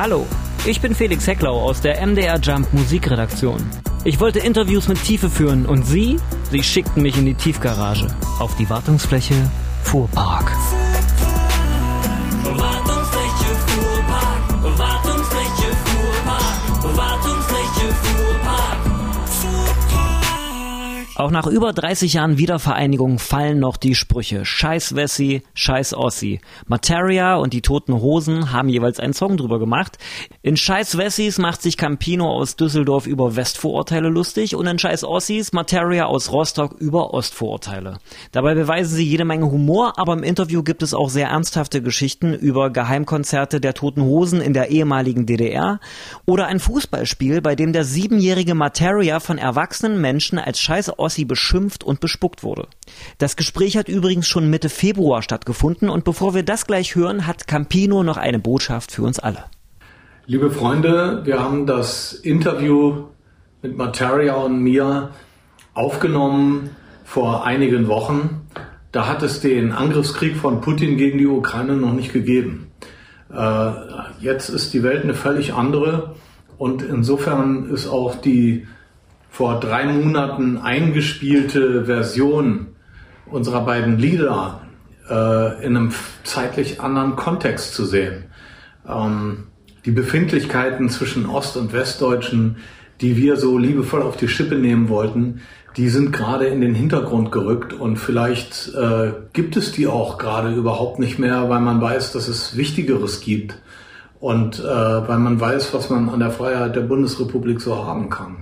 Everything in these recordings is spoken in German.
Hallo, ich bin Felix Hecklau aus der MDR Jump Musikredaktion. Ich wollte Interviews mit Tiefe führen und Sie, Sie schickten mich in die Tiefgarage auf die Wartungsfläche Fuhrpark. Auch nach über 30 Jahren Wiedervereinigung fallen noch die Sprüche Scheiß Wessi, Scheiß Ossi. Materia und die Toten Hosen haben jeweils einen Song drüber gemacht. In Scheiß Wessis macht sich Campino aus Düsseldorf über Westvorurteile lustig und in Scheiß Ossis Materia aus Rostock über Ostvorurteile. Dabei beweisen sie jede Menge Humor, aber im Interview gibt es auch sehr ernsthafte Geschichten über Geheimkonzerte der Toten Hosen in der ehemaligen DDR oder ein Fußballspiel, bei dem der siebenjährige Materia von erwachsenen Menschen als Scheiß Ossi beschimpft und bespuckt wurde. Das Gespräch hat übrigens schon Mitte Februar stattgefunden und bevor wir das gleich hören, hat Campino noch eine Botschaft für uns alle. Liebe Freunde, wir haben das Interview mit Materia und mir aufgenommen vor einigen Wochen. Da hat es den Angriffskrieg von Putin gegen die Ukraine noch nicht gegeben. Äh, jetzt ist die Welt eine völlig andere und insofern ist auch die vor drei Monaten eingespielte Version unserer beiden Lieder äh, in einem zeitlich anderen Kontext zu sehen. Ähm, die Befindlichkeiten zwischen Ost- und Westdeutschen, die wir so liebevoll auf die Schippe nehmen wollten, die sind gerade in den Hintergrund gerückt und vielleicht äh, gibt es die auch gerade überhaupt nicht mehr, weil man weiß, dass es Wichtigeres gibt und äh, weil man weiß, was man an der Freiheit der Bundesrepublik so haben kann.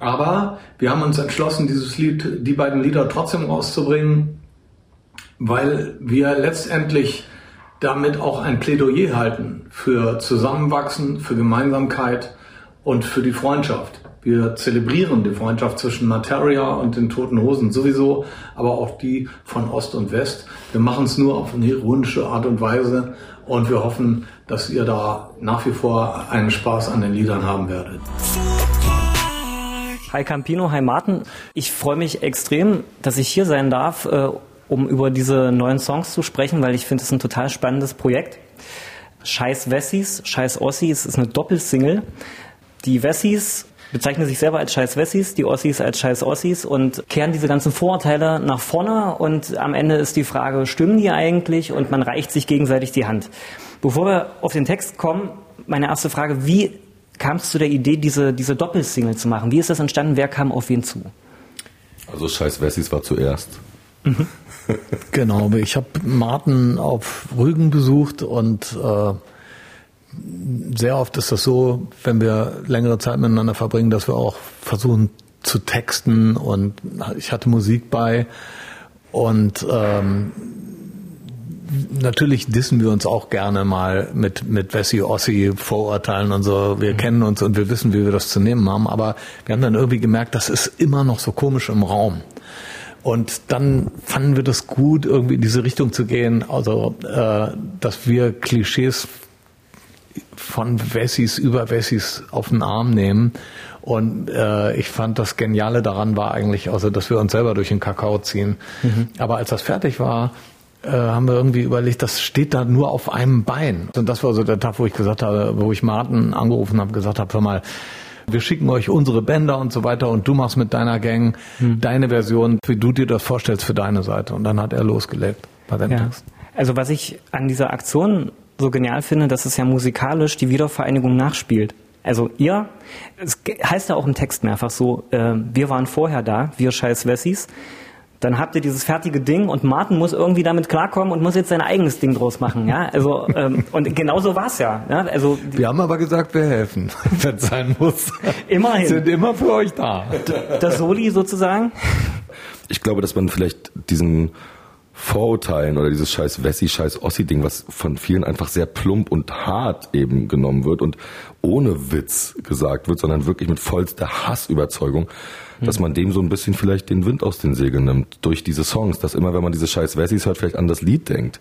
Aber wir haben uns entschlossen, dieses Lied, die beiden Lieder trotzdem rauszubringen, weil wir letztendlich damit auch ein Plädoyer halten für Zusammenwachsen, für Gemeinsamkeit und für die Freundschaft. Wir zelebrieren die Freundschaft zwischen Materia und den Toten Hosen sowieso, aber auch die von Ost und West. Wir machen es nur auf eine ironische Art und Weise und wir hoffen, dass ihr da nach wie vor einen Spaß an den Liedern haben werdet. Hi Campino, hi Martin. Ich freue mich extrem, dass ich hier sein darf, äh, um über diese neuen Songs zu sprechen, weil ich finde es ein total spannendes Projekt. Scheiß Wessis, Scheiß Ossis ist eine Doppelsingle. Die Wessis bezeichnen sich selber als Scheiß Wessis, die Ossis als Scheiß Ossis und kehren diese ganzen Vorurteile nach vorne und am Ende ist die Frage, stimmen die eigentlich? Und man reicht sich gegenseitig die Hand. Bevor wir auf den Text kommen, meine erste Frage, wie kam es zu der Idee, diese, diese Doppelsingle zu machen? Wie ist das entstanden? Wer kam auf wen zu? Also Scheiß Wessis war zuerst. Genau, ich habe Martin auf Rügen besucht und äh, sehr oft ist das so, wenn wir längere Zeit miteinander verbringen, dass wir auch versuchen zu texten und ich hatte Musik bei und ähm, natürlich dissen wir uns auch gerne mal mit, mit Wessi Ossi Vorurteilen und so. Wir kennen uns und wir wissen, wie wir das zu nehmen haben. Aber wir haben dann irgendwie gemerkt, das ist immer noch so komisch im Raum. Und dann fanden wir das gut, irgendwie in diese Richtung zu gehen. Also, äh, dass wir Klischees von Wessis über Wessis auf den Arm nehmen. Und äh, ich fand das Geniale daran war eigentlich, also, dass wir uns selber durch den Kakao ziehen. Aber als das fertig war, äh, haben wir irgendwie überlegt, das steht da nur auf einem Bein. Und das war so der Tag, wo ich gesagt habe, wo ich Martin angerufen habe, gesagt habe, hör mal, wir schicken euch unsere Bänder und so weiter und du machst mit deiner Gang deine Version, wie du dir das vorstellst für deine Seite. Und dann hat er losgelegt bei dem Ja. Text. Also was ich an dieser Aktion so genial finde, dass es ja musikalisch die Wiedervereinigung nachspielt. Also ihr, es heißt ja auch im Text mehrfach so, äh, wir waren vorher da, wir scheiß Wessis. Dann habt ihr dieses fertige Ding und Martin muss irgendwie damit klarkommen und muss jetzt sein eigenes Ding draus machen. Ja, also ähm, und genauso war's ja. ja. Also Wir haben aber gesagt, wir helfen, wenn es sein muss. Immerhin. Sind immer für euch da. das Soli sozusagen. Ich glaube, dass man vielleicht diesen Vorurteilen oder dieses scheiß Wessi, scheiß Ossi-Ding, was von vielen einfach sehr plump und hart eben genommen wird und ohne Witz gesagt wird, sondern wirklich mit vollster Hassüberzeugung, dass man dem so ein bisschen vielleicht den Wind aus den Segeln nimmt durch diese Songs, dass immer, wenn man diese scheiß Wessis hört, vielleicht an das Lied denkt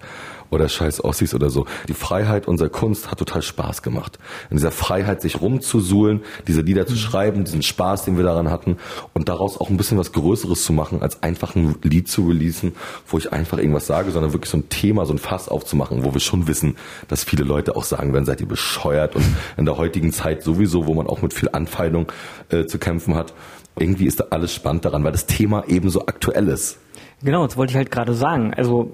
oder scheiß Ossis oder so. Die Freiheit unserer Kunst hat total Spaß gemacht. In dieser Freiheit, sich rumzusuhlen, diese Lieder zu schreiben, diesen Spaß, den wir daran hatten und daraus auch ein bisschen was Größeres zu machen, als einfach ein Lied zu releasen, wo ich einfach irgendwas sage, sondern wirklich so ein Thema, so ein Fass aufzumachen, wo wir schon wissen, dass viele Leute auch sagen werden, seid ihr bescheuert und in der heutigen Zeit sowieso, wo man auch mit viel Anfeindung äh, zu kämpfen hat, irgendwie ist da alles spannend daran, weil das Thema eben so aktuell ist. Genau, das wollte ich halt gerade sagen. Also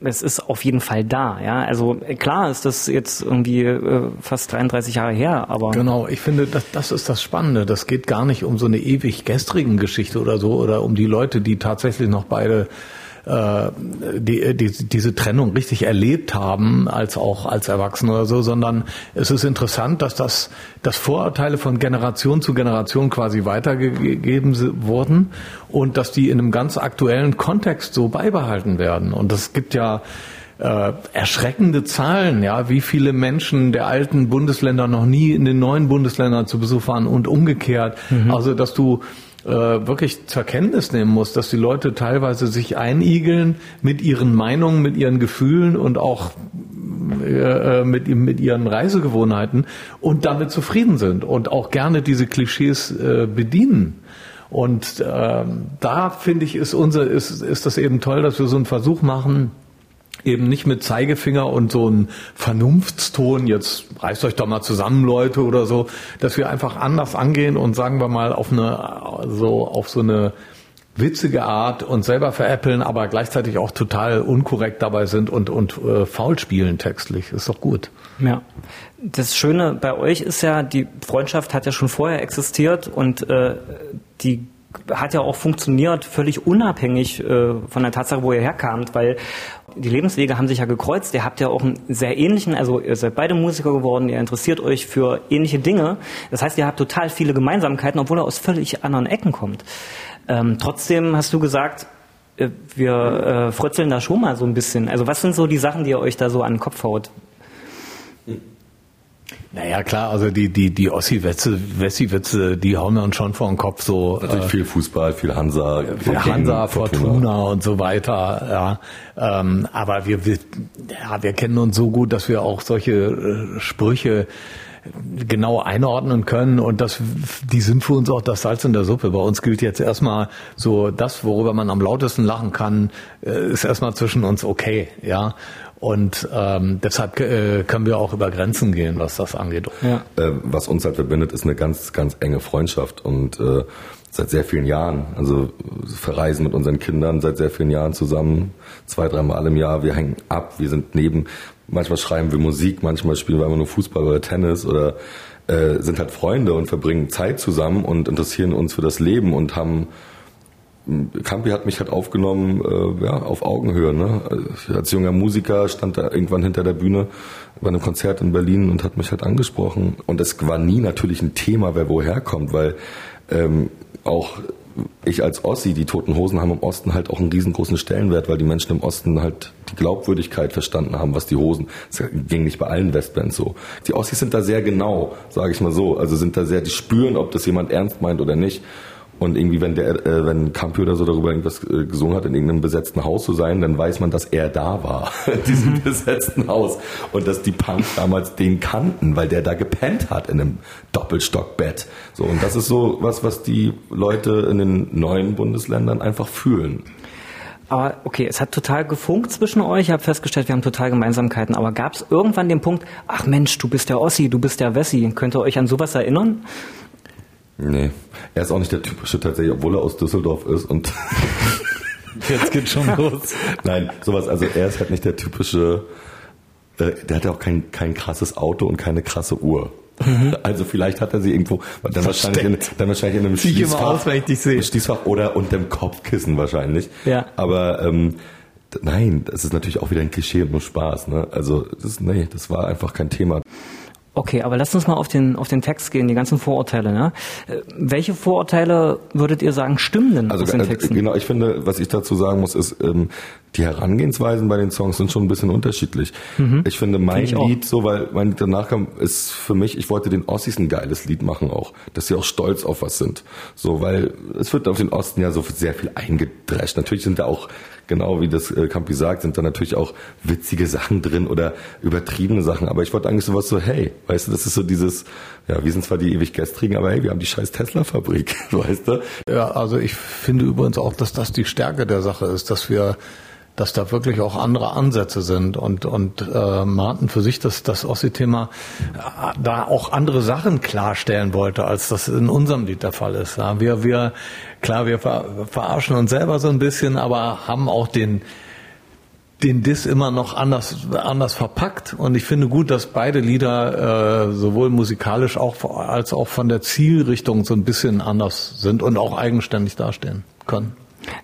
es ist auf jeden Fall da, ja. Also klar ist das jetzt irgendwie äh, fast 33 Jahre her, aber Genau, ich finde, das, das ist das Spannende. Das geht gar nicht um so eine ewig gestrigen Geschichte oder so oder um die Leute, die tatsächlich noch beide äh, die, die, diese Trennung richtig erlebt haben, als auch als Erwachsene oder so, sondern es ist interessant, dass das, dass Vorurteile von Generation zu Generation quasi weitergegeben wurden und dass die in einem ganz aktuellen Kontext so beibehalten werden. Und es gibt ja äh, erschreckende Zahlen, ja, wie viele Menschen der alten Bundesländer noch nie in den neuen Bundesländern zu Besuch waren und umgekehrt. Also, dass du äh, wirklich zur Kenntnis nehmen musst, dass die Leute teilweise sich einigeln mit ihren Meinungen, mit ihren Gefühlen und auch äh, mit, mit ihren Reisegewohnheiten und damit zufrieden sind und auch gerne diese Klischees äh, bedienen. Und ähm, da finde ich, ist unser, ist, ist das eben toll, dass wir so einen Versuch machen, eben nicht mit Zeigefinger und so ein Vernunftston, jetzt reißt euch doch mal zusammen, Leute, oder so, dass wir einfach anders angehen und sagen wir mal auf eine, so, auf so eine witzige Art uns selber veräppeln, aber gleichzeitig auch total unkorrekt dabei sind und, und äh, faul spielen textlich. Ist doch gut. Ja. Das Schöne bei euch ist ja, die Freundschaft hat ja schon vorher existiert und äh, die hat ja auch funktioniert, völlig unabhängig äh, von der Tatsache, wo ihr herkamt, weil die Lebenswege haben sich ja gekreuzt. Ihr habt ja auch einen sehr ähnlichen, also ihr seid beide Musiker geworden, ihr interessiert euch für ähnliche Dinge. Das heißt, ihr habt total viele Gemeinsamkeiten, obwohl ihr aus völlig anderen Ecken kommt. Ähm, trotzdem hast du gesagt, äh, wir äh, frötzeln da schon mal so ein bisschen. Also was sind so die Sachen, die ihr euch da so an den Kopf haut? Naja, klar, also die, die, die Ossi-Witze, Wessi-Witze, die hauen wir uns schon vor den Kopf so. Natürlich viel Fußball, viel Hansa, Für Hansa, Fortuna und so weiter, ja. Ähm, aber wir, wir, ja, wir kennen uns so gut, dass wir auch solche äh, Sprüche genau einordnen können und das, die sind für uns auch das Salz in der Suppe. Bei uns gilt jetzt erstmal so, das, worüber man am lautesten lachen kann, äh, ist erstmal zwischen uns okay, ja. Und ähm, deshalb äh, können wir auch über Grenzen gehen, was das angeht. Ja. Äh, was uns halt verbindet, ist eine ganz, ganz enge Freundschaft und äh, seit sehr vielen Jahren. Also verreisen mit unseren Kindern seit sehr vielen Jahren zusammen, zwei, dreimal im Jahr. Wir hängen ab, wir sind neben. Manchmal schreiben wir Musik, manchmal spielen wir einfach nur Fußball oder Tennis oder äh, sind halt Freunde und verbringen Zeit zusammen und interessieren uns für das Leben und haben Campi hat mich halt aufgenommen, äh, ja, auf Augenhöhe. Ne? Als junger Musiker stand er irgendwann hinter der Bühne bei einem Konzert in Berlin und hat mich halt angesprochen. Und es war nie natürlich ein Thema, wer woher kommt, weil ähm, auch ich als Ossi, die Toten Hosen haben im Osten halt auch einen riesengroßen Stellenwert, weil die Menschen im Osten halt die Glaubwürdigkeit verstanden haben, was die Hosen, das ging nicht bei allen Westbands so. Die Ossis sind da sehr genau, sage ich mal so, also sind da sehr, die spüren, ob das jemand ernst meint oder nicht. Und irgendwie, wenn der, äh, wenn Campi oder so darüber irgendwas äh, gesungen hat, in irgendeinem besetzten Haus zu sein, dann weiß man, dass er da war, in diesem besetzten Haus. Und dass die Punks damals den kannten, weil der da gepennt hat in einem Doppelstockbett. So, und das ist so was, was die Leute in den neuen Bundesländern einfach fühlen. Aber okay, es hat total gefunkt zwischen euch. Ich habe festgestellt, wir haben total Gemeinsamkeiten. Aber gab es irgendwann den Punkt, ach Mensch, du bist der Ossi, du bist der Wessi. Könnt ihr euch an sowas erinnern? Nee. Er ist auch nicht der typische tatsächlich, obwohl er aus Düsseldorf ist und Jetzt geht schon los. Nein, sowas, also er ist halt nicht der typische, äh, der hat ja auch kein, kein krasses Auto und keine krasse Uhr. Also vielleicht hat er sie irgendwo, dann wahrscheinlich, in, dann wahrscheinlich in einem Zieh immer Schließfach, aus, wenn ich dich sehe. Schließfach oder unter dem Kopfkissen wahrscheinlich. Ja. Aber ähm, nein, das ist natürlich auch wieder ein Klischee und nur Spaß. Ne? Also das, nee, das war einfach kein Thema. Okay, aber lasst uns mal auf den, auf den Text gehen, die ganzen Vorurteile. Ne? Welche Vorurteile würdet ihr sagen stimmen denn Also aus den äh, Texten? genau, ich finde, was ich dazu sagen muss, ist, ähm, die Herangehensweisen bei den Songs sind schon ein bisschen unterschiedlich. Ich finde mein ich auch. Lied, so weil mein Lied danach kam, ist für mich, ich wollte den Ossis ein geiles Lied machen auch, dass sie auch stolz auf was sind. So, weil es wird auf den Osten ja so sehr viel eingedrescht. Natürlich sind da auch genau wie das äh, Campi sagt, sind da natürlich auch witzige Sachen drin oder übertriebene Sachen. Aber ich wollte eigentlich sowas so, hey, weißt du, das ist so dieses, ja, wir sind zwar die ewig Gestrigen, aber hey, wir haben die scheiß Tesla-Fabrik, weißt du? Ja, also ich finde übrigens auch, dass das die Stärke der Sache ist, dass wir dass da wirklich auch andere Ansätze sind und und äh, Martin für sich das das Ossi-Thema äh, da auch andere Sachen klarstellen wollte, als das in unserem Lied der Fall ist. Ja, wir wir klar wir ver verarschen uns selber so ein bisschen, aber haben auch den den Diss immer noch anders anders verpackt und ich finde gut, dass beide Lieder äh, sowohl musikalisch auch als auch von der Zielrichtung so ein bisschen anders sind und auch eigenständig dastehen können.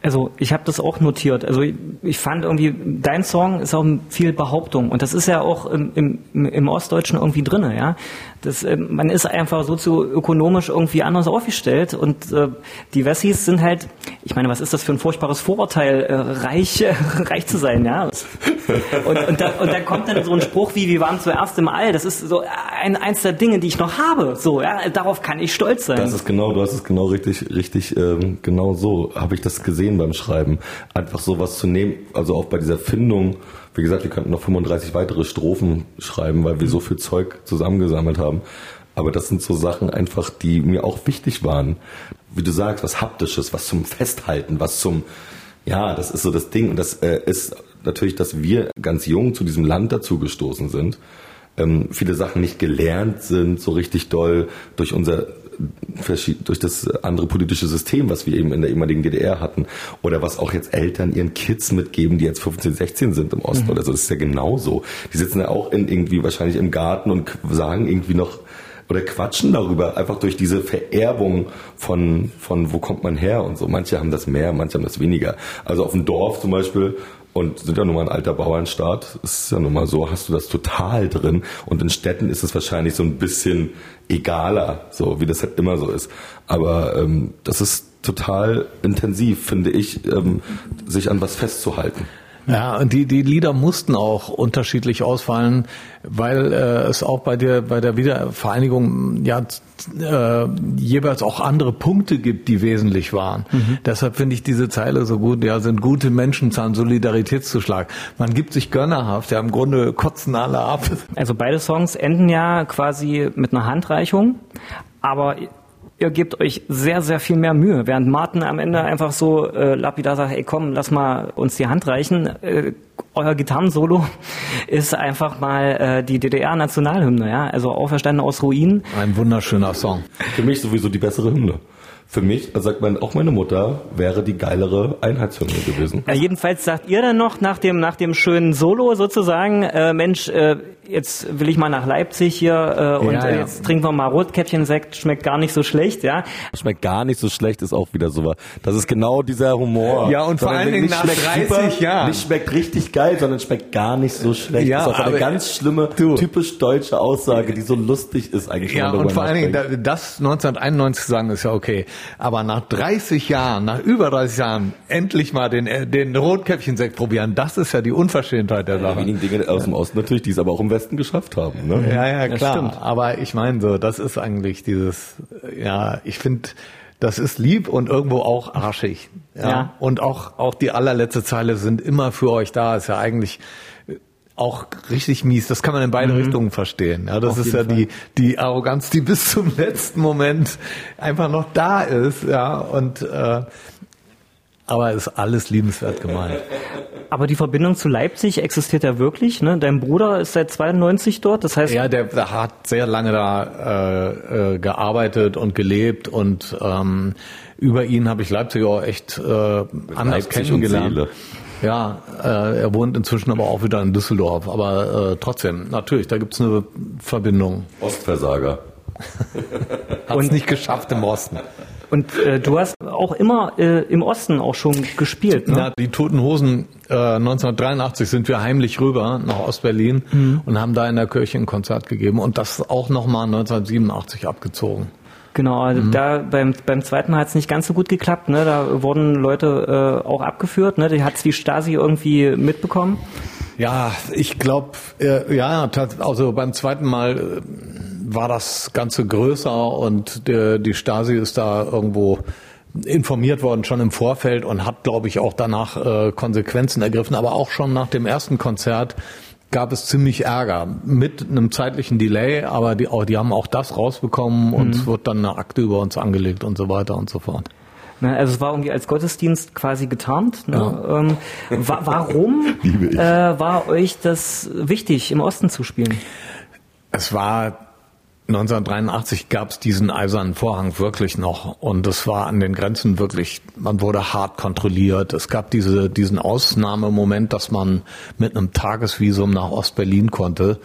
Also ich habe das auch notiert. Also ich, ich fand irgendwie, dein Song ist auch viel Behauptung und das ist ja auch im, im, im Ostdeutschen irgendwie drinne, ja. Das, äh, man ist einfach sozioökonomisch irgendwie anders aufgestellt und äh, die Wessis sind halt, ich meine, was ist das für ein furchtbares Vorurteil, äh, reich, reich zu sein, ja. Und, und, da, und dann kommt dann so ein Spruch wie, wir waren zuerst im All. Das ist so ein, eins der Dinge, die ich noch habe. So, ja, darauf kann ich stolz sein. Das ist genau, du hast es genau richtig, richtig, ähm, genau so habe ich das gesehen beim Schreiben. Einfach sowas zu nehmen, also auch bei dieser Findung. Wie gesagt, wir könnten noch 35 weitere Strophen schreiben, weil wir so viel Zeug zusammengesammelt haben. Aber das sind so Sachen einfach, die mir auch wichtig waren. Wie du sagst, was haptisches, was zum Festhalten, was zum, ja, das ist so das Ding. Und das äh, ist natürlich, dass wir ganz jung zu diesem Land dazugestoßen sind. Ähm, viele Sachen nicht gelernt sind, so richtig doll durch unser durch das andere politische System, was wir eben in der ehemaligen DDR hatten, oder was auch jetzt Eltern ihren Kids mitgeben, die jetzt 15, 16 sind im Osten oder so. Das ist ja genauso. Die sitzen ja auch in irgendwie wahrscheinlich im Garten und sagen irgendwie noch oder quatschen darüber, einfach durch diese Vererbung von, von wo kommt man her und so. Manche haben das mehr, manche haben das weniger. Also auf dem Dorf zum Beispiel und sind ja nun mal ein alter Bauernstaat, ist ja nun mal so, hast du das total drin. Und in Städten ist es wahrscheinlich so ein bisschen egaler, so wie das halt immer so ist. Aber ähm, das ist total intensiv, finde ich, ähm, sich an was festzuhalten. Ja, und die, die Lieder mussten auch unterschiedlich ausfallen, weil äh, es auch bei der, bei der Wiedervereinigung ja äh, jeweils auch andere Punkte gibt, die wesentlich waren. Deshalb finde ich diese Zeile so gut, ja, sind gute Menschen zahlen Solidaritätszuschlag. Man gibt sich gönnerhaft, ja, im Grunde kotzen alle ab. Also beide Songs enden ja quasi mit einer Handreichung, aber ihr gebt euch sehr, sehr viel mehr Mühe. Während Martin am Ende einfach so äh, lapidar sagt, ey komm, lass mal uns die Hand reichen. Äh, euer Gitarrensolo ist einfach mal äh, die DDR-Nationalhymne, ja. Also auferstanden aus Ruinen. Ein wunderschöner Song. Für mich sowieso die bessere Hymne. Für mich, also sagt man, auch meine Mutter wäre die geilere Einheitshymne gewesen. Äh, jedenfalls sagt ihr dann noch nach dem, nach dem schönen Solo sozusagen, äh, Mensch, äh, jetzt will ich mal nach Leipzig hier äh, und Ja, äh, ja. jetzt trinken wir mal Rotkäppchen-Sekt, schmeckt gar nicht so schlecht, ja. Schmeckt gar nicht so schlecht, ist auch wieder so. Das ist genau dieser Humor. Ja, und vor allen Dingen nicht nach schmeckt 30 Jahren. Nicht schmeckt richtig geil, sondern schmeckt gar nicht so schlecht. Ja, das ist auch eine aber- ganz schlimme, Du. typisch deutsche Aussage, die so lustig ist eigentlich. Ja, und vor allen Dingen, das 1991 zu sagen, ist ja okay. Aber nach 30 Jahren, nach über 30 Jahren, endlich mal den, äh, den Rotkäppchensekt probieren, das ist ja die Unverschämtheit der Die Sache. wenigen Dinge aus dem Osten natürlich, die es aber auch im Westen geschafft haben. Ne? Ja, ja, klar. stimmt. Aber ich meine so, das ist eigentlich dieses, ja, ich finde, das ist lieb und irgendwo auch arschig. Ja. Ja. Und auch, auch die allerletzte Zeile sind immer für euch da, ist ja eigentlich auch richtig mies. Das kann man in beide Richtungen verstehen. Ja, das Mhm. Auf ist ja die, die Arroganz, die bis zum letzten Moment einfach noch da ist. Ja, und, äh, aber ist alles liebenswert gemeint. Aber die Verbindung zu Leipzig existiert ja wirklich, ne? Dein Bruder ist seit 92 dort, das heißt, Ja, der, der hat sehr lange da äh, äh, gearbeitet und gelebt und ähm, über ihn habe ich Leipzig auch echt äh, anders Leipzig und kennengelernt. Seele. Ja, äh, er wohnt inzwischen aber auch wieder in Düsseldorf. Aber äh, trotzdem, natürlich, da gibt's eine Verbindung. Ostversager. Hat es nicht geschafft im Osten. Und äh, du hast auch immer äh, im Osten auch schon gespielt, ne? Ja, die Toten Hosen, äh, 1983 sind wir heimlich rüber nach Ostberlin Mhm. und haben da in der Kirche ein Konzert gegeben und das auch nochmal 1987 abgezogen. Genau, also da beim, beim zweiten Mal hat es nicht ganz so gut geklappt, ne? Da wurden Leute äh, auch abgeführt, ne? Die hat's die Stasi irgendwie mitbekommen. Ja, ich glaube, äh, ja, also beim zweiten Mal äh, war das Ganze größer und der, die Stasi ist da irgendwo informiert worden schon im Vorfeld und hat, glaube ich, auch danach äh, Konsequenzen ergriffen. Aber auch schon nach dem ersten Konzert gab es ziemlich Ärger mit einem zeitlichen Delay, aber die, auch, die haben auch das rausbekommen und es wird dann eine Akte über uns angelegt und so weiter und so fort. Ne? Also es war irgendwie als Gottesdienst quasi getarnt. Ne? Ähm, wa warum äh, war euch das wichtig, im Osten zu spielen? Es war 1983 gab es diesen eisernen Vorhang wirklich noch und es war an den Grenzen wirklich, man wurde hart kontrolliert. Es gab diese, diesen Ausnahmemoment, dass man mit einem Tagesvisum nach Ostberlin konnte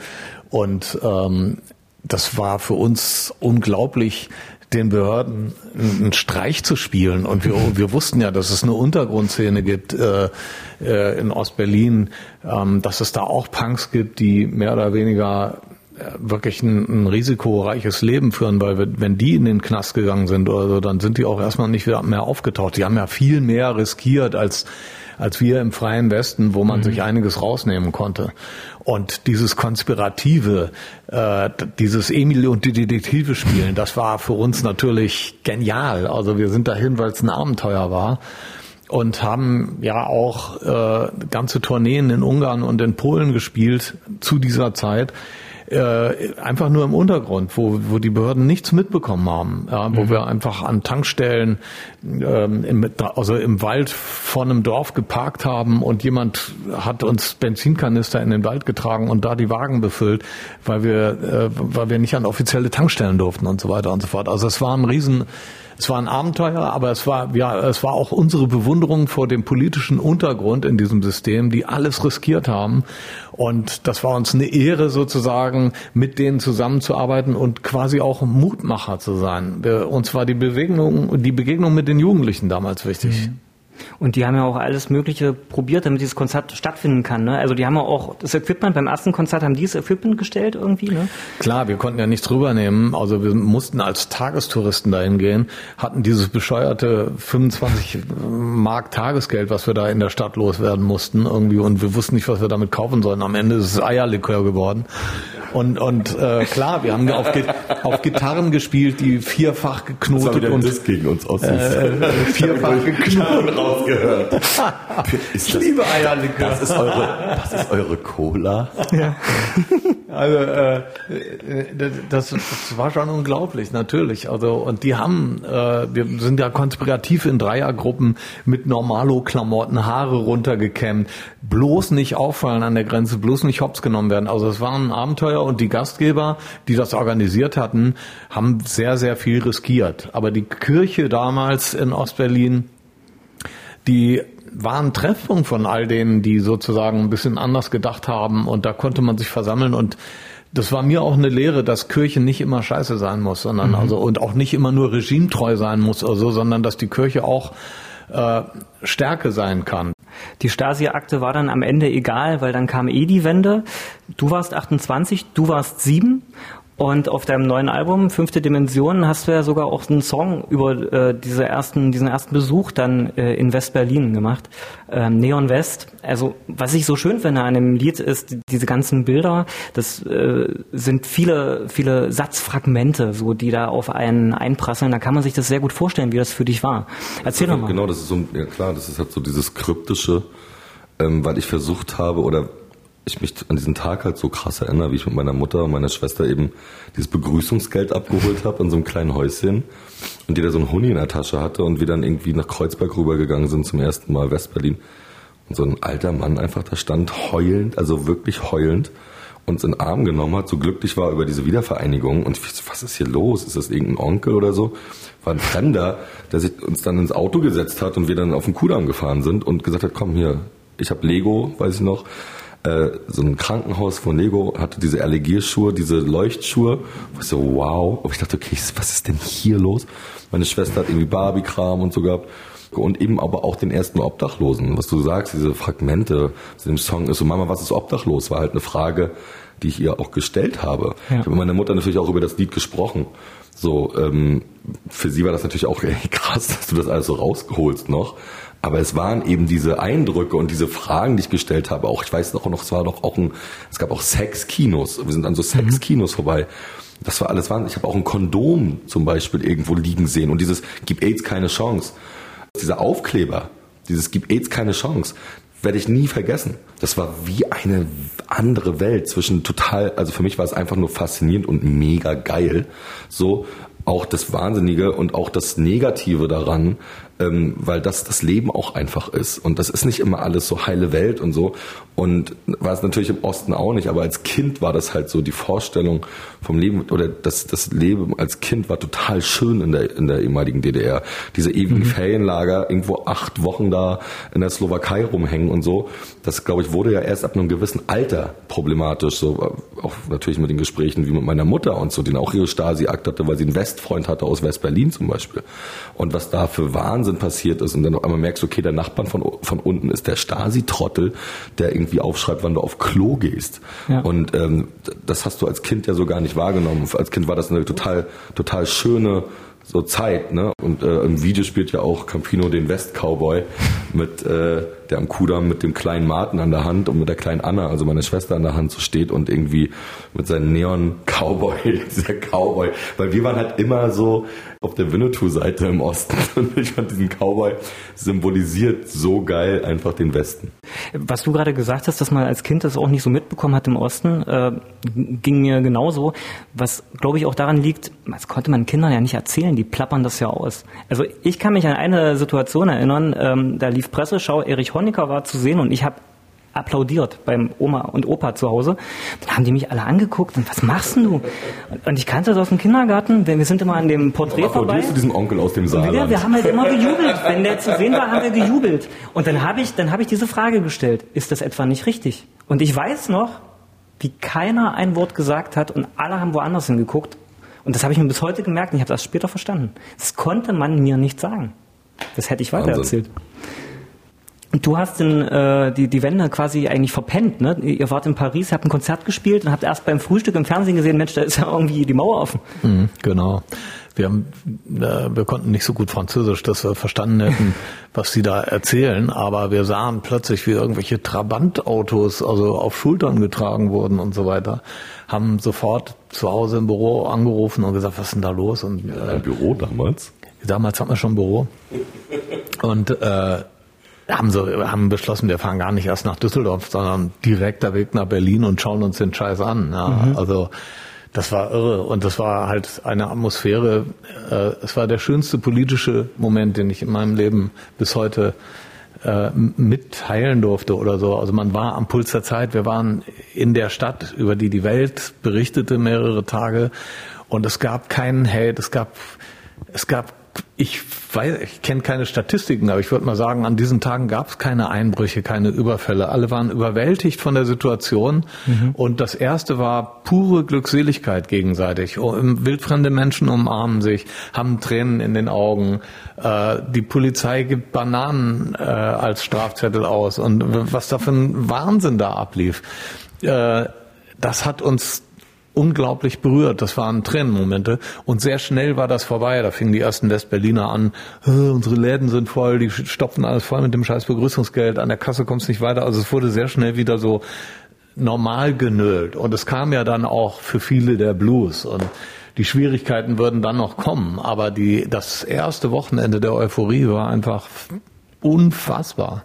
und ähm, das war für uns unglaublich, den Behörden einen Streich zu spielen. Und wir, wir wussten ja, dass es eine Untergrundszene gibt äh, äh, in Ostberlin, ähm, dass es da auch Punks gibt, die mehr oder weniger wirklich ein, ein risikoreiches Leben führen, weil wenn- wenn die in den Knast gegangen sind oder so, dann sind die auch erstmal nicht wieder mehr aufgetaucht. Die haben ja viel mehr riskiert als als wir im freien Westen, wo man sich einiges rausnehmen konnte. Und dieses konspirative, äh, dieses Emil und die Detektive spielen, das war für uns natürlich genial. Also wir sind dahin, weil es ein Abenteuer war und haben ja auch äh, ganze Tourneen in Ungarn und in Polen gespielt zu dieser Zeit. Äh, einfach nur im Untergrund, wo, wo die Behörden nichts mitbekommen haben, ja, wo wir einfach an Tankstellen, ähm, im, also im Wald vor einem Dorf geparkt haben und jemand hat uns Benzinkanister in den Wald getragen und da die Wagen befüllt, weil wir, äh, weil wir nicht an offizielle Tankstellen durften und so weiter und so fort. Also es war ein riesen es war ein Abenteuer, aber es war, ja, es war auch unsere Bewunderung vor dem politischen Untergrund in diesem System, die alles riskiert haben. Und das war uns eine Ehre sozusagen, mit denen zusammenzuarbeiten und quasi auch Mutmacher zu sein. Wir, uns war die Begegnung, die Begegnung mit den Jugendlichen damals wichtig. Und die haben ja auch alles Mögliche probiert, damit dieses Konzert stattfinden kann. Ne? Also die haben ja auch das Equipment, beim ersten Konzert haben die das Equipment gestellt irgendwie. Ne? Klar, wir konnten ja nichts rübernehmen. Also wir mussten als Tagestouristen dahin gehen, hatten dieses bescheuerte 25 Mark Tagesgeld, was wir da in der Stadt loswerden mussten irgendwie und wir wussten nicht, was wir damit kaufen sollen. Am Ende ist es Eierlikör geworden. Und, und äh, klar, wir haben auf, auf Gitarren gespielt, die vierfach geknotet und gegen uns aus. vierfach geknotet. Rausgehört. Ist das, liebe Eierlikör. Das ist eure, das ist eure Cola. Also äh, das, das war schon unglaublich, natürlich. Also und die haben, äh, wir sind ja konspirativ in Dreiergruppen mit Normalo-Klamotten, Haare runtergekämmt, bloß nicht auffallen an der Grenze, bloß nicht hops genommen werden. Also es war ein Abenteuer und die Gastgeber, die das organisiert hatten, haben sehr, sehr viel riskiert. Aber die Kirche damals in Ostberlin, die waren Treffpunkt von all denen, die sozusagen ein bisschen anders gedacht haben und da konnte man sich versammeln und das war mir auch eine Lehre, dass Kirche nicht immer scheiße sein muss, sondern also und auch nicht immer nur regimetreu sein muss oder so, sondern dass die Kirche auch äh, Stärke sein kann. Die Stasi-Akte war dann am Ende egal, weil dann kam eh die Wende. Du warst 28, du warst 7 und auf deinem neuen Album Fünfte Dimension hast du ja sogar auch einen Song über äh, diese ersten, diesen ersten Besuch dann äh, in West-Berlin gemacht, ähm, Neon West. Also was ich so schön finde an dem Lied ist die- diese ganzen Bilder. Das äh, sind viele, viele Satzfragmente, so die da auf einen einprasseln. Da kann man sich das sehr gut vorstellen, wie das für dich war. Erzähl doch mal. Genau, das ist so, ja klar, das ist halt so dieses kryptische, ähm, weil ich versucht habe oder ich mich an diesen Tag halt so krass erinnere, wie ich mit meiner Mutter und meiner Schwester eben dieses Begrüßungsgeld abgeholt habe in so einem kleinen Häuschen und da so einen Huni in der Tasche hatte und wir dann irgendwie nach Kreuzberg rübergegangen sind zum ersten Mal Westberlin und so ein alter Mann einfach da stand heulend, also wirklich heulend uns in den Arm genommen hat, so glücklich war über diese Wiedervereinigung und was ist hier los? Ist das irgendein Onkel oder so? War ein Fremder, der sich uns dann ins Auto gesetzt hat und wir dann auf den Kudamm gefahren sind und gesagt hat, komm hier, ich habe Lego, weiß ich noch, äh, so ein Krankenhaus von Lego hatte diese Erlegierschuhe, diese Leuchtschuhe. Ich so, wow. Und ich dachte, okay, was ist denn hier los? Meine Schwester hat irgendwie Barbie-Kram und so gehabt. Und eben aber auch den ersten Obdachlosen. Was du sagst, diese Fragmente zu dem Song ist so, Mama, was ist obdachlos? War halt eine Frage, die ich ihr auch gestellt habe. Ja. Ich habe mit meiner Mutter natürlich auch über das Lied gesprochen. So, ähm, für sie war das natürlich auch ey, krass, dass du das alles so rausholst noch. Aber es waren eben diese Eindrücke und diese Fragen, die ich gestellt habe. Auch ich weiß noch, noch es war doch auch ein, es gab auch Sexkinos. Wir sind an so Sexkinos vorbei. Das war alles Wahnsinn. Ich habe auch ein Kondom zum Beispiel irgendwo liegen sehen und dieses Gib AIDS keine Chance. Dieser Aufkleber, dieses Gib AIDS keine Chance, werde ich nie vergessen. Das war wie eine andere Welt zwischen total, also für mich war es einfach nur faszinierend und mega geil. So auch das Wahnsinnige und auch das Negative daran, ähm, weil das das Leben auch einfach ist. Und das ist nicht immer alles so heile Welt und so. Und war es natürlich im Osten auch nicht, aber als Kind war das halt so die Vorstellung vom Leben oder das, das Leben als Kind war total schön in der, in der ehemaligen DDR. Diese ewigen Ferienlager, irgendwo acht Wochen da in der Slowakei rumhängen und so. Das, glaube ich, wurde ja erst ab einem gewissen Alter problematisch. So, auch natürlich mit den Gesprächen wie mit meiner Mutter und so, die auch ihre Stasi-Akt hatte, weil sie einen Westfreund hatte aus West-Berlin zum Beispiel. Und was da für Wahnsinn passiert ist und dann auf einmal merkst, okay, der Nachbarn von, von unten ist der Stasi-Trottel, der irgendwie aufschreibt, wann du auf Klo gehst. Ja. Und ähm, das hast du als Kind ja so gar nicht wahrgenommen. Als Kind war das eine total, total schöne so Zeit, ne? Und äh, im Video spielt ja auch Campino den West-Cowboy mit äh, der am Kudamm mit dem kleinen Martin an der Hand und mit der kleinen Anna, also meiner Schwester an der Hand so steht und irgendwie mit seinem Neon-Cowboy, dieser Cowboy, weil wir waren halt immer so auf der Winnetou-Seite im Osten und ich fand diesen Cowboy symbolisiert so geil einfach den Westen. Was du gerade gesagt hast, dass man als Kind das auch nicht so mitbekommen hat im Osten, äh, ging mir genauso. Was, glaube ich, auch daran liegt, das konnte man Kindern ja nicht erzählen, die plappern das ja aus. Also ich kann mich an eine Situation erinnern, ähm, da lief Presseschau, Erich Honecker war zu sehen und ich habe applaudiert beim Oma und Opa zu Hause. Dann haben die mich alle angeguckt und was machst denn du? Und ich kannte das aus dem Kindergarten, wir sind immer an dem Porträt vorbei. Applaudierst du diesen Onkel aus dem Ja, Saarland? wir haben halt immer gejubelt. Wenn der zu sehen war, haben wir gejubelt. Und dann habe ich, dann habe ich diese Frage gestellt: Ist das etwa nicht richtig? Und ich weiß noch, wie keiner ein Wort gesagt hat und alle haben woanders hingeguckt. Und das habe ich mir bis heute gemerkt und ich habe das später verstanden. Das konnte man mir nicht sagen. Das hätte ich weitererzählt. Und du hast den, äh, die, die Wende quasi eigentlich verpennt, ne? Ihr wart in Paris, habt ein Konzert gespielt und habt erst beim Frühstück im Fernsehen gesehen, Mensch, da ist ja irgendwie die Mauer offen. Mhm, genau. Wir, haben, äh, wir konnten nicht so gut Französisch, dass wir verstanden hätten, was sie da erzählen, aber wir sahen plötzlich, wie irgendwelche Trabantautos also auf Schultern getragen wurden und so weiter, haben sofort zu Hause im Büro angerufen und gesagt, was ist denn da los? Und äh, Ein Büro damals? damals hatten wir schon ein Büro und äh, haben so haben beschlossen, wir fahren gar nicht erst nach Düsseldorf, sondern direkter Weg nach Berlin und schauen uns den Scheiß an. Ja, Also das war irre und das war halt eine Atmosphäre. Äh, es war der schönste politische Moment, den ich in meinem Leben bis heute äh, mitteilen durfte oder so. Also man war am Puls der Zeit. Wir waren in der Stadt, über die die Welt berichtete mehrere Tage und es gab keinen Hate. Es gab es gab ich weiß, ich kenne keine Statistiken, aber ich würde mal sagen, an diesen Tagen gab es keine Einbrüche, keine Überfälle. Alle waren überwältigt von der Situation. Und das erste war pure Glückseligkeit gegenseitig. Oh, Wildfremde Menschen umarmen sich, haben Tränen in den Augen. Äh, die Polizei gibt Bananen äh, als Strafzettel aus. Und was da für ein Wahnsinn da ablief. Äh, das hat uns unglaublich berührt. Das waren Tränenmomente. Und sehr schnell war das vorbei. Da fingen die ersten Westberliner an, "Äh, unsere Läden sind voll, die stopfen alles voll mit dem scheiß Begrüßungsgeld, an der Kasse kommt's nicht weiter. Also es wurde sehr schnell wieder so normal genölt. Und es kam ja dann auch für viele der Blues. Und die Schwierigkeiten würden dann noch kommen. Aber die, das erste Wochenende der Euphorie war einfach unfassbar.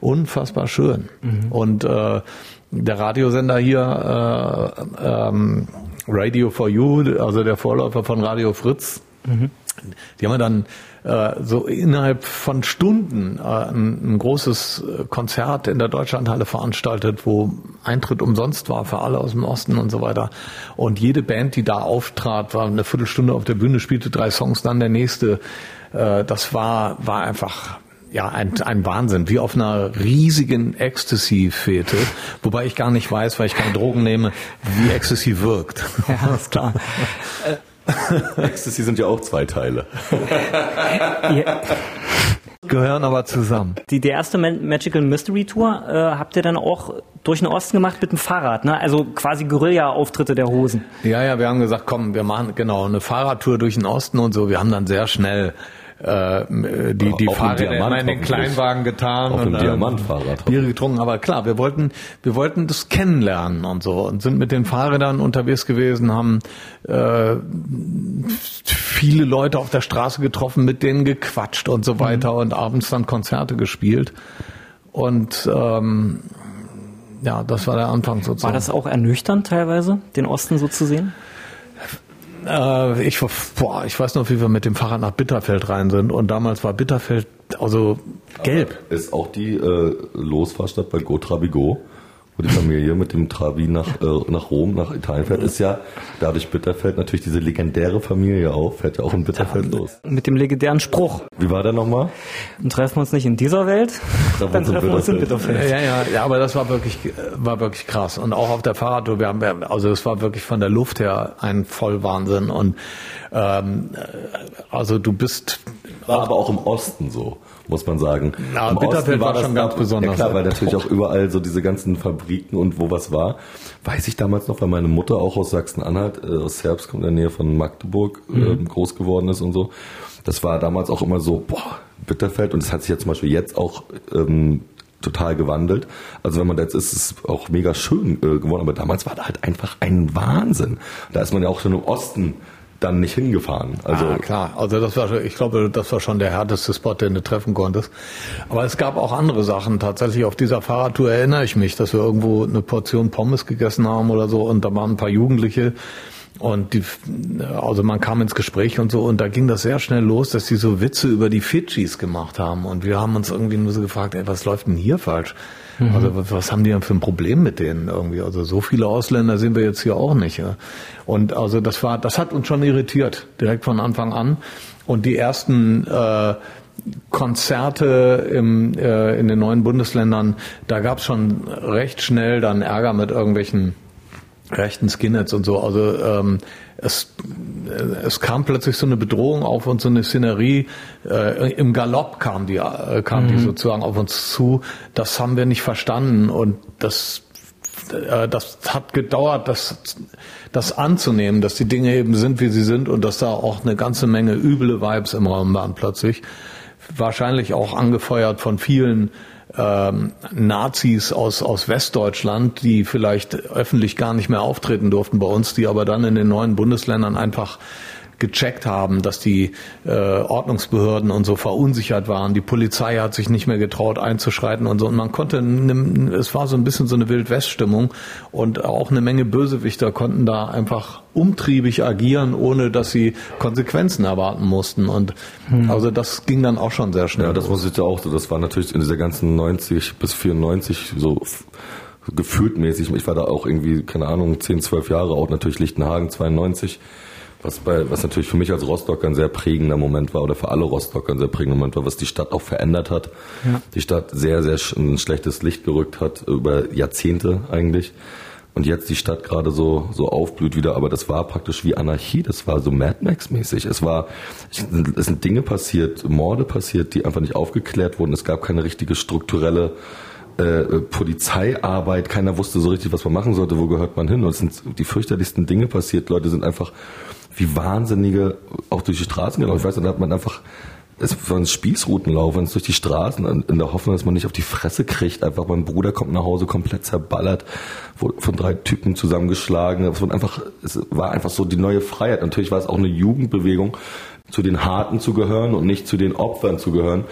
Unfassbar schön. Und äh, der Radiosender hier, äh, ähm, Radio for You, also der Vorläufer von Radio Fritz, die haben ja dann äh, so innerhalb von Stunden äh, ein, ein großes Konzert in der Deutschlandhalle veranstaltet, wo Eintritt umsonst war für alle aus dem Osten und so weiter. Und jede Band, die da auftrat, war eine Viertelstunde auf der Bühne, spielte drei Songs, dann der nächste. Äh, das war, war einfach ja, ein, ein Wahnsinn, wie auf einer riesigen Ecstasy-Fete, wobei ich gar nicht weiß, weil ich keine Drogen nehme, wie Ecstasy wirkt. Ja, ist klar. Ecstasy sind ja auch zwei Teile. Ihr, Gehören aber zusammen. die, die erste Ma- Magical Mystery Tour äh, habt ihr dann auch durch den Osten gemacht mit dem Fahrrad, ne? Also quasi Guerilla-Auftritte der Hosen. Ja, ja, wir haben gesagt, komm, wir machen genau eine Fahrradtour durch den Osten und so. Wir haben dann sehr schnell äh, die, die Auf Fahrräder immer in den. Kleinwagen getan Auf und Diamantfahrrad. Biere getrunken. Aber klar, wir wollten, wir wollten das kennenlernen und so und sind mit den Fahrrädern unterwegs gewesen, haben äh, viele Leute auf der Straße getroffen, mit denen gequatscht und so weiter und abends dann Konzerte gespielt. Und ähm, ja, das war der Anfang sozusagen. War das auch ernüchternd teilweise, den Osten so zu sehen? Äh, ich, boah, ich weiß noch, wie wir mit dem Fahrrad nach Bitterfeld rein sind. Und damals war Bitterfeld also gelb. Ist auch die äh, Losfahrstadt bei Go Trabigo, wo die Familie mit dem Trabi nach, äh, nach Rom, nach Italien fährt, ist ja dadurch Bitterfeld natürlich diese legendäre Familie auch, fährt ja auch in Bitterfeld los. Mit dem legendären Spruch. Wie war der nochmal? Und treffen wir uns nicht in dieser Welt, dann treffen wir uns in Bitterfeld. Bitterfeld. Ja, ja, ja, aber das war wirklich, war wirklich krass. Und auch auf der Fahrradtour, wir haben, also es war wirklich von der Luft her ein Vollwahnsinn. Und ähm, äh, also du bist War aber auch im Osten so, muss man sagen. Ja, Im Bitterfeld war schon ganz Ja besonders. klar, weil natürlich auch überall so diese ganzen Fabriken und wo was war. Weiß ich damals noch, weil meine Mutter auch aus Sachsen-Anhalt, äh, aus kommt in der Nähe von Magdeburg, ähm, groß geworden ist und so. Das war damals auch immer so, boah, Bitterfeld. Und das hat sich ja zum Beispiel jetzt auch ähm, total gewandelt. Also wenn man da jetzt ist, ist es auch mega schön äh, geworden. Aber damals war da halt einfach ein Wahnsinn. Da ist man ja auch schon im Osten dann nicht hingefahren. Also ah, klar, also das war, ich glaube, das war schon der härteste Spot, den du treffen konntest. Aber es gab auch andere Sachen. Tatsächlich auf dieser Fahrradtour erinnere ich mich, dass wir irgendwo eine Portion Pommes gegessen haben oder so und da waren ein paar Jugendliche und die, also man kam ins Gespräch und so und da ging das sehr schnell los, dass die so Witze über die Fidschis gemacht haben und wir haben uns irgendwie nur so gefragt, ey, was läuft denn hier falsch? Also was- haben die denn für ein Problem mit denen irgendwie? Also so viele Ausländer sind wir jetzt hier auch nicht. Ja? Und also das war, das hat uns schon irritiert direkt von Anfang an. Und die ersten äh, Konzerte im, äh, in den neuen Bundesländern, da gab es schon recht schnell dann Ärger mit irgendwelchen rechten Skinheads und so. Also ähm, es, äh, es kam plötzlich so eine Bedrohung auf uns, so eine Szenerie. Äh, Im Galopp kam die, äh, kam die sozusagen auf uns zu. Das haben wir nicht verstanden und das äh, das hat gedauert, das, das anzunehmen, dass die Dinge eben sind, wie sie sind und dass da auch eine ganze Menge üble Vibes im Raum waren plötzlich. Wahrscheinlich auch angefeuert von vielen ähm, Nazis aus, aus Westdeutschland, die vielleicht öffentlich gar nicht mehr auftreten durften bei uns, die aber dann in den neuen Bundesländern einfach gecheckt haben, dass die äh, Ordnungsbehörden und so verunsichert waren. Die Polizei hat sich nicht mehr getraut einzuschreiten und so. Und man konnte, ne- es war so ein bisschen so eine Wild-West-Stimmung und auch eine Menge Bösewichter konnten da einfach umtriebig agieren, ohne dass sie Konsequenzen erwarten mussten. Und also das ging dann auch schon sehr schnell. Ja, das muss ich ja auch. Das war natürlich in dieser ganzen 90 bis 94 so gefühlt mäßig. Ich war da auch irgendwie, keine Ahnung, 10, 12 Jahre alt, natürlich Lichtenhagen 92. Was, bei, was natürlich für mich als Rostocker ein sehr prägender Moment war oder für alle Rostocker ein sehr prägender Moment war, was die Stadt auch verändert hat. Die Stadt sehr, sehr sch- ein schlechtes Licht gerückt hat, über Jahrzehnte eigentlich. Und jetzt die Stadt gerade so, so aufblüht wieder, aber das war praktisch wie Anarchie, das war so Mad Max-mäßig. Es war, es sind Dinge passiert, Morde passiert, die einfach nicht aufgeklärt wurden. Es gab keine richtige strukturelle äh, Polizeiarbeit, keiner wusste so richtig, was man machen sollte, wo gehört man hin. Und es sind die fürchterlichsten Dinge passiert. Leute sind einfach wie Wahnsinnige auch durch die Straßen gelaufen. Ich weiß, da hat man einfach es war ein Spießrutenlauf, wenn es durch die Straßen in in der Hoffnung, dass man nicht auf die Fresse kriegt. Einfach mein Bruder kommt nach Hause komplett zerballert, wurde von drei Typen zusammengeschlagen. Es, wurde einfach, es war einfach so die neue Freiheit. Natürlich war es auch eine Jugendbewegung, zu den Harten zu gehören und nicht zu den Opfern zu gehören.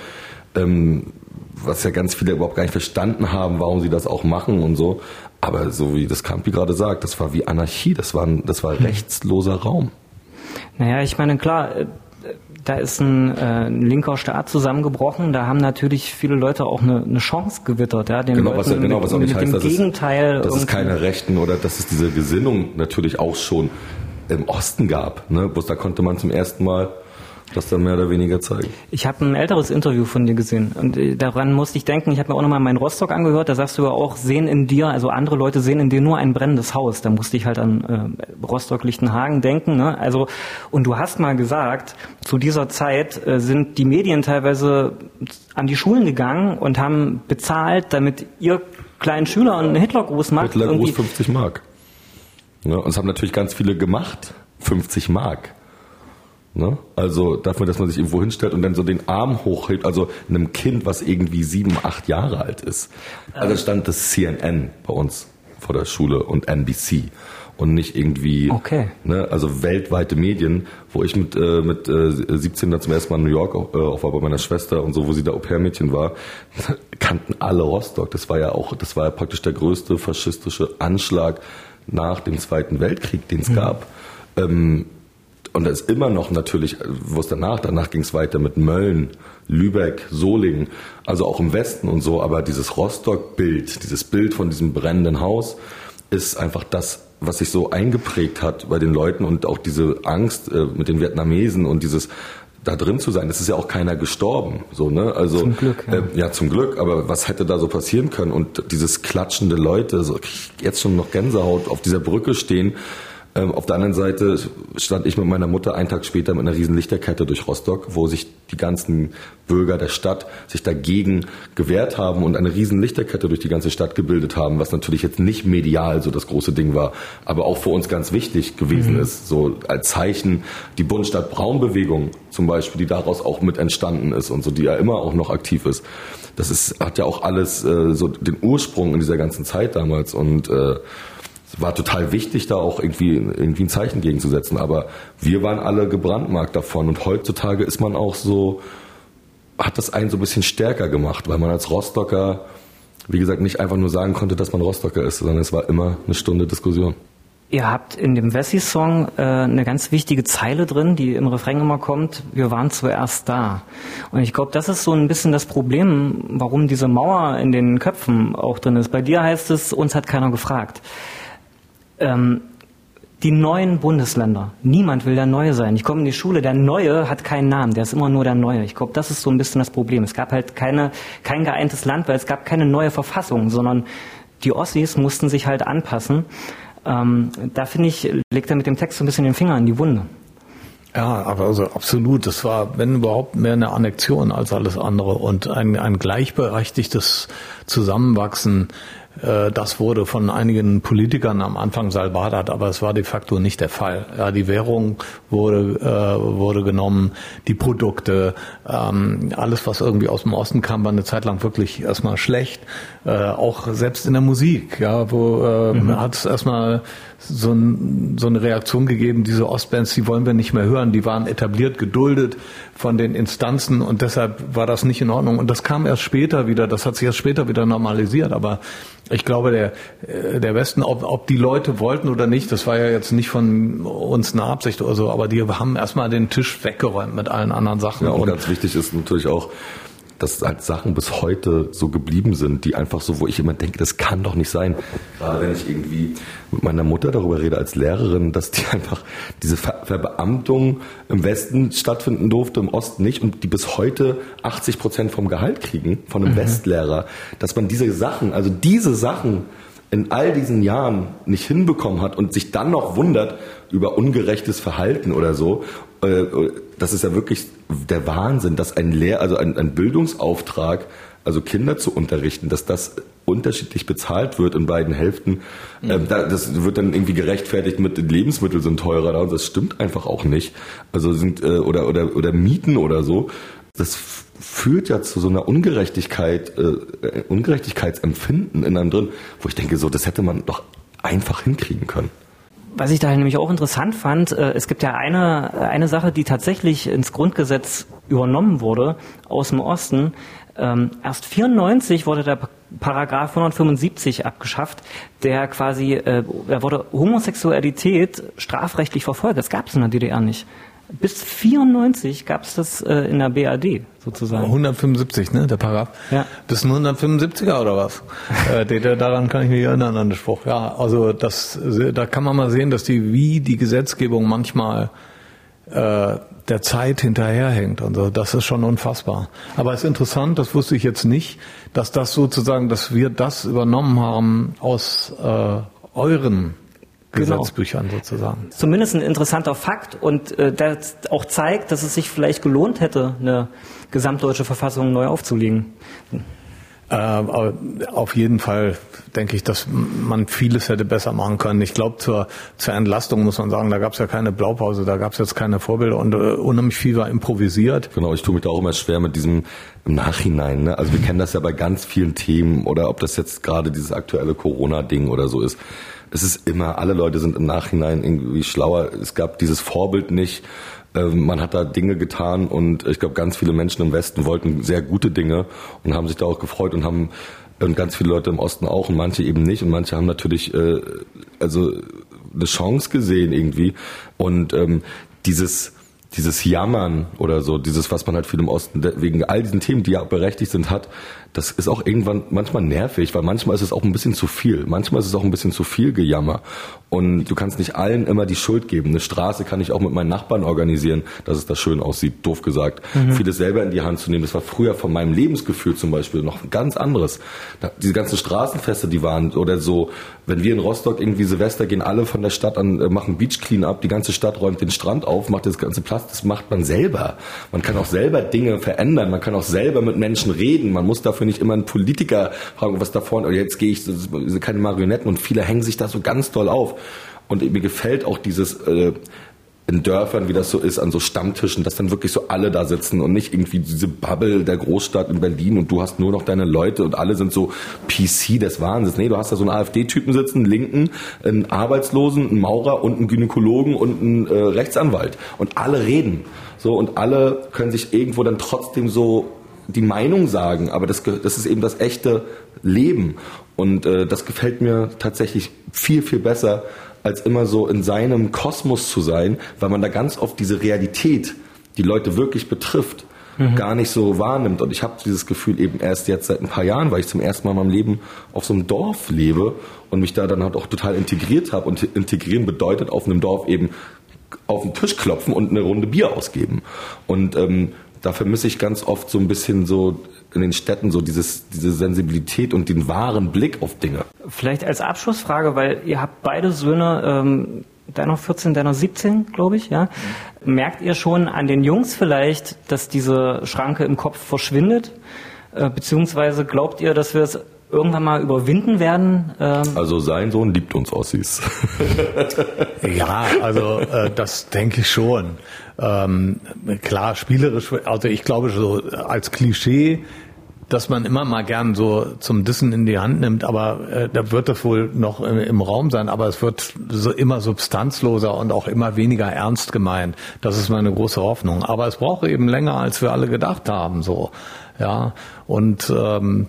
Ähm, was ja ganz viele überhaupt gar nicht verstanden haben, warum sie das auch machen und so. Aber so wie das Campi gerade sagt, das war wie Anarchie, das war, ein, das war rechtsloser Raum. Naja, ich meine, klar, äh, da ist ein, äh, ein linker Staat zusammengebrochen. Da haben natürlich viele Leute auch eine, eine Chance gewittert, ja, den Genau, was, ja- genau, mit, was auch nicht mit heißt, dem dass es, Gegenteil dass es keine Rechten oder dass es diese Gesinnung natürlich auch schon im Osten gab. Ne? Bloß da konnte man zum ersten Mal das dann mehr oder weniger zeigen. Ich habe ein älteres Interview von dir gesehen und äh, daran musste ich denken, ich habe mir auch nochmal meinen Rostock angehört, da sagst du ja auch, sehen in dir, also andere Leute sehen in dir nur ein brennendes Haus. Da musste ich halt an äh, Rostock-Lichtenhagen denken. Ne? Also, und du hast mal gesagt, zu dieser Zeit äh, sind die Medien teilweise an die Schulen gegangen und haben bezahlt, damit ihr kleinen Schüler einen Hitlergruß macht. Hitlergruß Irgendwie- 50 Mark. Ne? Und es haben natürlich ganz viele gemacht. 50 Mark. Ne? Also dafür, dass man sich irgendwo hinstellt und dann so den Arm hochhebt, also einem Kind, was irgendwie sieben, acht Jahre alt ist. Also stand das CNN bei uns vor der Schule und NBC und nicht irgendwie, Okay. ne, also weltweite Medien, wo ich mit, äh, mit äh, 17 dann zum ersten Mal in New York äh, auch war bei meiner Schwester und so, wo sie da Au-pair-Mädchen war, kannten alle Rostock. Das war ja auch, das war ja praktisch der größte faschistische Anschlag nach dem Zweiten Weltkrieg, den es gab. Ähm, und da ist immer noch natürlich, äh, wo es danach, danach ging es weiter mit Mölln, Lübeck, Solingen, also auch im Westen und so, aber dieses Rostock-Bild, dieses Bild von diesem brennenden Haus ist einfach das, was sich so eingeprägt hat bei den Leuten und auch diese Angst äh, mit den Vietnamesen und dieses da drin zu sein, es ist ja auch keiner gestorben, so ne? Also Zum Glück, ja. äh, ja, zum Glück. Aber was hätte da so passieren können? Und dieses klatschende Leute, so jetzt schon noch Gänsehaut auf dieser Brücke stehen. Ähm, auf der anderen Seite stand ich mit meiner Mutter einen Tag später mit einer riesen Lichterkette durch Rostock, wo sich die ganzen Bürger der Stadt sich dagegen gewehrt haben und eine riesen Lichterkette durch die ganze Stadt gebildet haben, was natürlich jetzt nicht medial so das große Ding war, aber auch für uns ganz wichtig gewesen ist, so als Zeichen die Bundesstadt Braun-Bewegung zum Beispiel, die daraus auch mit entstanden ist und so, die ja immer auch noch aktiv ist. Das ist, hat ja auch alles äh, so den Ursprung in dieser ganzen Zeit damals und äh, war total wichtig, da auch irgendwie, irgendwie ein Zeichen gegenzusetzen. Aber wir waren alle gebrandmarkt davon und heutzutage ist man auch so, hat das einen so ein bisschen stärker gemacht, weil man als Rostocker, wie gesagt, nicht einfach nur sagen konnte, dass man Rostocker ist, sondern es war immer eine Stunde Diskussion. Ihr habt in dem Wessi-Song äh, eine ganz wichtige Zeile drin, die im Refrain immer kommt, wir waren zuerst da. Und ich glaube, das ist so ein bisschen das Problem, warum diese Mauer in den Köpfen auch drin ist. Bei dir heißt es, uns hat keiner gefragt. Ähm, die neuen Bundesländer. Niemand will der Neue sein. Ich komme in die Schule, der Neue hat keinen Namen, der ist immer nur der Neue. Ich glaube, das ist so ein bisschen das Problem. Es gab halt keine, kein geeintes Land, weil es gab keine neue Verfassung, sondern die Ossis mussten sich halt anpassen. Ähm, da finde ich, legt er mit dem Text so ein bisschen den Finger in die Wunde. Ja, aber also absolut. Das war, wenn überhaupt, mehr eine Annexion als alles andere und ein, ein gleichberechtigtes Zusammenwachsen. Äh, das wurde von einigen Politikern am Anfang salbadert, aber es war de facto nicht der Fall. Ja, die Währung wurde, äh, wurde genommen, die Produkte, ähm, alles, was irgendwie aus dem Osten kam, war eine Zeit lang wirklich erstmal schlecht. Äh, auch selbst in der Musik, ja, wo äh, hat es erstmal so, ein, so eine Reaktion gegeben, diese Ostbands, die wollen wir nicht mehr hören, die waren etabliert, geduldet von den Instanzen und deshalb war das nicht in Ordnung. Und das kam erst später wieder, das hat sich erst später wieder normalisiert, aber ich glaube, der, äh, der Westen, ob, ob die Leute wollten oder nicht, das war ja jetzt nicht von uns eine Absicht oder so, aber die haben erstmal den Tisch weggeräumt mit allen anderen Sachen. Ja, und und ganz wichtig ist natürlich auch, dass halt Sachen bis heute so geblieben sind, die einfach so, wo ich immer denke, das kann doch nicht sein. Gerade wenn ich irgendwie mit meiner Mutter darüber rede als Lehrerin, dass die einfach diese Ver Verbeamtung im Westen stattfinden durfte, im Osten nicht und die bis heute 80 Prozent vom Gehalt kriegen von einem Westlehrer, dass man diese Sachen, also diese Sachen in all diesen Jahren nicht hinbekommen hat und sich dann noch wundert über ungerechtes Verhalten oder so, äh, das ist ja wirklich der Wahnsinn, dass ein Lehr, also ein, ein Bildungsauftrag, also Kinder zu unterrichten, dass das unterschiedlich bezahlt wird in beiden Hälften. Ähm, da, das wird dann irgendwie gerechtfertigt mit Lebensmittel sind teurer, und das stimmt einfach auch nicht. Also sind äh, oder oder oder Mieten oder so. Das führt ja zu so einer Ungerechtigkeit, äh, Ungerechtigkeitsempfinden in einem drin, wo ich denke, so das hätte man doch einfach hinkriegen können. Was ich da nämlich auch interessant fand, äh, es gibt ja eine, eine Sache, die tatsächlich ins Grundgesetz übernommen wurde aus dem Osten. Ähm, erst 94 wurde der Pa- Paragraph 175 abgeschafft, der quasi, äh, da wurde Homosexualität strafrechtlich verfolgt. Das gab es in der DDR nicht. Bis 94 gab es das äh, in der BAD sozusagen. 175, ne, der Paragraph. Ja. Bis ein 175er oder was? äh, der, daran kann ich mich erinnern an den Spruch. Ja, also das, da kann man mal sehen, dass die, wie die Gesetzgebung manchmal äh, der Zeit hinterherhängt und so. Das ist schon unfassbar. Aber es ist interessant, das wusste ich jetzt nicht, dass das sozusagen, dass wir das übernommen haben aus äh, euren Genau. Gesetzbüchern sozusagen. Zumindest ein interessanter Fakt und äh, der auch zeigt, dass es sich vielleicht gelohnt hätte, eine gesamtdeutsche Verfassung neu aufzulegen. Äh, auf jeden Fall denke ich, dass man vieles hätte besser machen können. Ich glaube, zur, zur Entlastung muss man sagen, da gab es ja keine Blaupause, da gab es jetzt keine Vorbilder und äh, unheimlich viel war improvisiert. Genau, ich tue mich da auch immer schwer mit diesem im Nachhinein. Ne? Also wir kennen das ja bei ganz vielen Themen oder ob das jetzt gerade dieses aktuelle Corona-Ding oder so ist. Es ist immer, alle Leute sind im Nachhinein irgendwie schlauer. Es gab dieses Vorbild nicht. Ähm, Man hat da Dinge getan und ich glaube, ganz viele Menschen im Westen wollten sehr gute Dinge und haben sich da auch gefreut und haben und ganz viele Leute im Osten auch und manche eben nicht und manche haben natürlich äh, also eine Chance gesehen irgendwie und ähm, dieses dieses Jammern oder so, dieses, was man halt viel im Osten wegen all diesen Themen, die ja berechtigt sind, hat, das ist auch irgendwann manchmal nervig, weil manchmal ist es auch ein bisschen zu viel. Manchmal ist es auch ein bisschen zu viel Gejammer. Und du kannst nicht allen immer die Schuld geben. Eine Straße kann ich auch mit meinen Nachbarn organisieren, dass es da schön aussieht, doof gesagt. Vieles selber in die Hand zu nehmen, das war früher von meinem Lebensgefühl zum Beispiel noch ganz anderes. Diese ganzen Straßenfeste, die waren, oder so, wenn wir in Rostock irgendwie Silvester gehen, alle von der Stadt an, äh, machen Beach Clean-up, die ganze Stadt räumt den Strand auf, macht das ganze Platz, das macht man selber. Man kann auch selber Dinge verändern, man kann auch selber mit Menschen reden, man muss dafür nicht immer einen Politiker fragen, was da vorne, oder jetzt gehe ich, keine Marionetten und viele hängen sich da so ganz doll auf. Und mir gefällt auch dieses, äh, in Dörfern, wie das so ist, an so Stammtischen, dass dann wirklich so alle da sitzen und nicht irgendwie diese Bubble der Großstadt in Berlin und du hast nur noch deine Leute und alle sind so PC des Wahnsinns. Nee, du hast da so einen AfD-Typen sitzen, einen Linken, einen Arbeitslosen, einen Maurer und einen Gynäkologen und einen äh, Rechtsanwalt. Und alle reden. So, und alle können sich irgendwo dann trotzdem so die Meinung sagen, aber das, das ist eben das echte Leben. Und äh, das gefällt mir tatsächlich viel, viel besser, als immer so in seinem Kosmos zu sein, weil man da ganz oft diese Realität, die Leute wirklich betrifft, gar nicht so wahrnimmt. Und ich habe dieses Gefühl eben erst jetzt seit ein paar Jahren, weil ich zum ersten Mal in meinem Leben auf so einem Dorf lebe und mich da dann halt auch total integriert habe. Und integrieren bedeutet auf einem Dorf eben auf den Tisch klopfen und eine Runde Bier ausgeben. Und ähm, da vermisse ich ganz oft so ein bisschen so in den Städten so dieses, diese Sensibilität und den wahren Blick auf Dinge. Vielleicht als Abschlussfrage, weil ihr habt beide Söhne, ähm, deiner 14, deiner 17, glaube ich, ja. Merkt ihr schon an den Jungs vielleicht, dass diese Schranke im Kopf verschwindet? Äh, beziehungsweise glaubt ihr, dass wir es irgendwann mal überwinden werden? Ähm, Also sein Sohn liebt uns Ossis. Ja, also äh, das denke ich schon. Ähm, klar, spielerisch, also ich glaube so als Klischee, dass man immer mal gern so zum Dissen in die Hand nimmt, aber äh, da wird das wohl noch im, im Raum sein, aber es wird so immer substanzloser und auch immer weniger ernst gemeint. Das ist meine große Hoffnung. Aber es braucht eben länger, als wir alle gedacht haben, so. Ja, und ähm,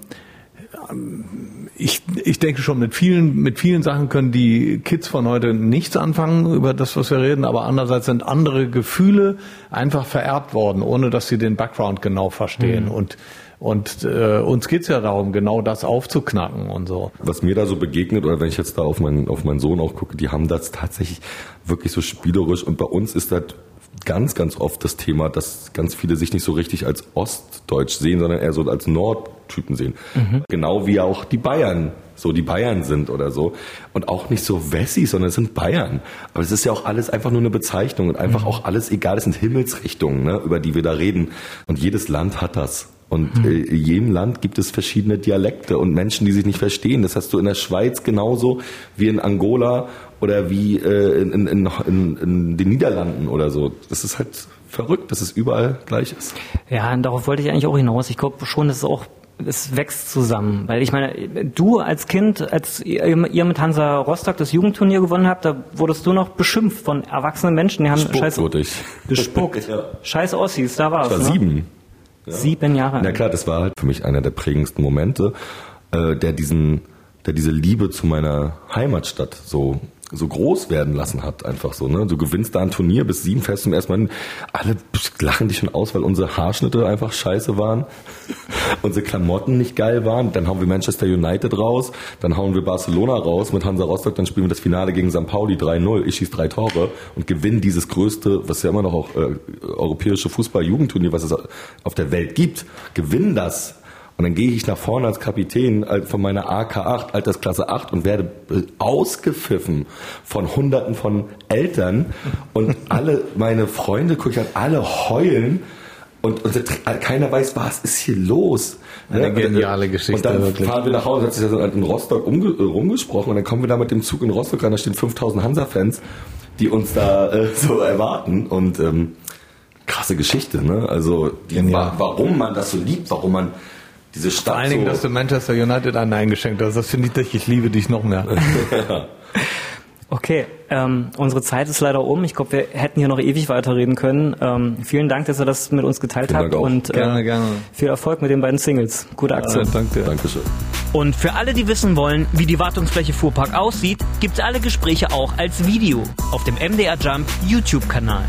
ich, ich denke schon, mit vielen, mit vielen Sachen können die Kids von heute nichts anfangen über das, was wir reden, aber andererseits sind andere Gefühle einfach vererbt worden, ohne dass sie den Background genau verstehen. Und, und äh, uns geht's ja darum, genau das aufzuknacken und so. was mir da so begegnet, oder wenn ich jetzt da auf meinen, auf meinen Sohn auch gucke, die haben das tatsächlich wirklich so spielerisch und bei uns ist das ganz, ganz oft das Thema, dass ganz viele sich nicht so richtig als Ostdeutsch sehen, sondern eher so als Nordtypen sehen. Genau wie auch die Bayern so die Bayern sind oder so. Und auch nicht so Wessis, sondern es sind Bayern. Aber es ist ja auch alles einfach nur eine Bezeichnung und einfach auch alles egal. Es sind Himmelsrichtungen, ne, über die wir da reden. Und jedes Land hat das. Und äh, in jedem Land gibt es verschiedene Dialekte und Menschen, die sich nicht verstehen. Das hast du in der Schweiz genauso wie in Angola oder wie äh, in, in, in, in, den Niederlanden oder so. Das ist halt verrückt, dass es überall gleich ist. Ja, und darauf wollte ich eigentlich auch hinaus. Ich glaube schon, dass es auch es wächst zusammen. Weil ich meine, du als Kind, als ihr, mit Hansa Rostock das Jugendturnier gewonnen habt, da wurdest du noch beschimpft von erwachsenen Menschen, die haben Spuck scheiß wurde ich. gespuckt. Ja. Scheiß Ossis, da war Ich war es. Ne? sieben. Sieben Jahre Na klar, das war halt für mich einer der prägendsten Momente, äh, der diesen, der diese Liebe zu meiner Heimatstadt so so groß werden lassen hat, einfach so, ne? Du gewinnst da ein Turnier bis sieben fest zum ersten Mal. Alle lachen dich schon aus, weil unsere Haarschnitte einfach scheiße waren, unsere Klamotten nicht geil waren. Dann hauen wir Manchester United raus, dann hauen wir Barcelona raus mit Hansa Rostock, dann spielen wir das Finale gegen St. Pauli 3-0, ich schieß drei Tore und gewinnen dieses größte, was ja immer noch auch äh, europäische Fußball-Jugendturnier, was es auf der Welt gibt, gewinnen das und dann gehe ich nach vorne als Kapitän äh, von meiner AK8, Altersklasse 8 und werde äh, ausgepfiffen von hunderten von Eltern und alle meine Freunde, guck ich an, alle heulen und, und keiner weiß, was ist hier los. Eine geniale Geschichte. Und dann wirklich. fahren wir nach Hause, hat sich das in Rostock äh, rumgesprochen und dann kommen wir da mit dem Zug in Rostock an, da stehen 5000 Hansa-Fans, die uns da äh, so erwarten und ähm, krasse Geschichte, ne? Also die, wa warum man das so liebt, warum man diese Stadt Vor allen Dingen, so dass du Manchester United ein Nein geschenkt hast. Das finde ich, dich, ich liebe dich noch mehr. Okay, ähm, unsere Zeit ist leider um. Ich glaube, wir hätten hier noch ewig weiterreden können. Ähm, vielen Dank, dass ihr das mit uns geteilt Vielen habt und äh, Gerne, gerne. viel Erfolg mit den beiden Singles. Gute Aktion. danke. Dankeschön. Und für alle, die wissen wollen, wie die Wartungsfläche Fuhrpark aussieht, gibt's alle Gespräche auch als Video auf dem MDR Jump YouTube-Kanal.